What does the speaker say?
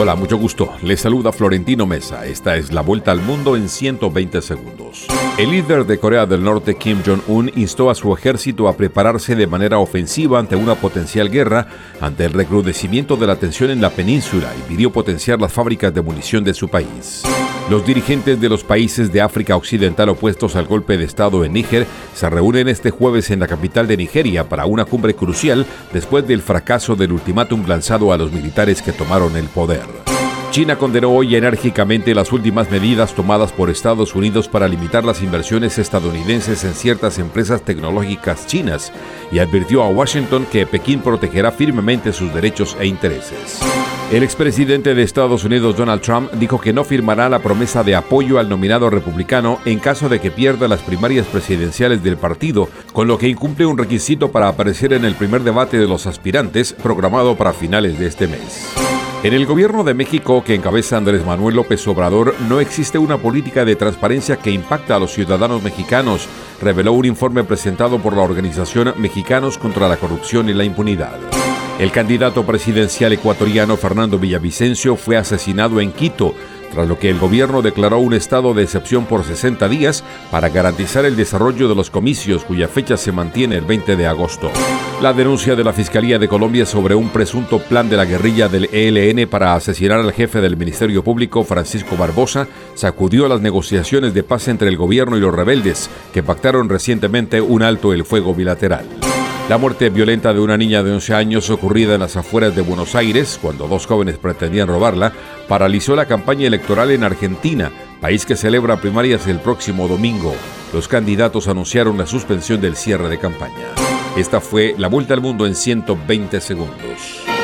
Hola, mucho gusto. Les saluda Florentino Mesa. Esta es la vuelta al mundo en 120 segundos. El líder de Corea del Norte, Kim Jong-un, instó a su ejército a prepararse de manera ofensiva ante una potencial guerra ante el recrudecimiento de la tensión en la península y pidió potenciar las fábricas de munición de su país. Los dirigentes de los países de África Occidental opuestos al golpe de Estado en Níger se reúnen este jueves en la capital de Nigeria para una cumbre crucial después del fracaso del ultimátum lanzado a los militares que tomaron el poder. China condenó hoy enérgicamente las últimas medidas tomadas por Estados Unidos para limitar las inversiones estadounidenses en ciertas empresas tecnológicas chinas y advirtió a Washington que Pekín protegerá firmemente sus derechos e intereses. El expresidente de Estados Unidos Donald Trump dijo que no firmará la promesa de apoyo al nominado republicano en caso de que pierda las primarias presidenciales del partido, con lo que incumple un requisito para aparecer en el primer debate de los aspirantes programado para finales de este mes. En el gobierno de México que encabeza Andrés Manuel López Obrador no existe una política de transparencia que impacta a los ciudadanos mexicanos, reveló un informe presentado por la organización Mexicanos contra la Corrupción y la Impunidad. El candidato presidencial ecuatoriano Fernando Villavicencio fue asesinado en Quito, tras lo que el gobierno declaró un estado de excepción por 60 días para garantizar el desarrollo de los comicios cuya fecha se mantiene el 20 de agosto. La denuncia de la Fiscalía de Colombia sobre un presunto plan de la guerrilla del ELN para asesinar al jefe del Ministerio Público, Francisco Barbosa, sacudió las negociaciones de paz entre el gobierno y los rebeldes, que pactaron recientemente un alto el fuego bilateral. La muerte violenta de una niña de 11 años ocurrida en las afueras de Buenos Aires, cuando dos jóvenes pretendían robarla, paralizó la campaña electoral en Argentina, país que celebra primarias el próximo domingo. Los candidatos anunciaron la suspensión del cierre de campaña. Esta fue la vuelta al mundo en 120 segundos.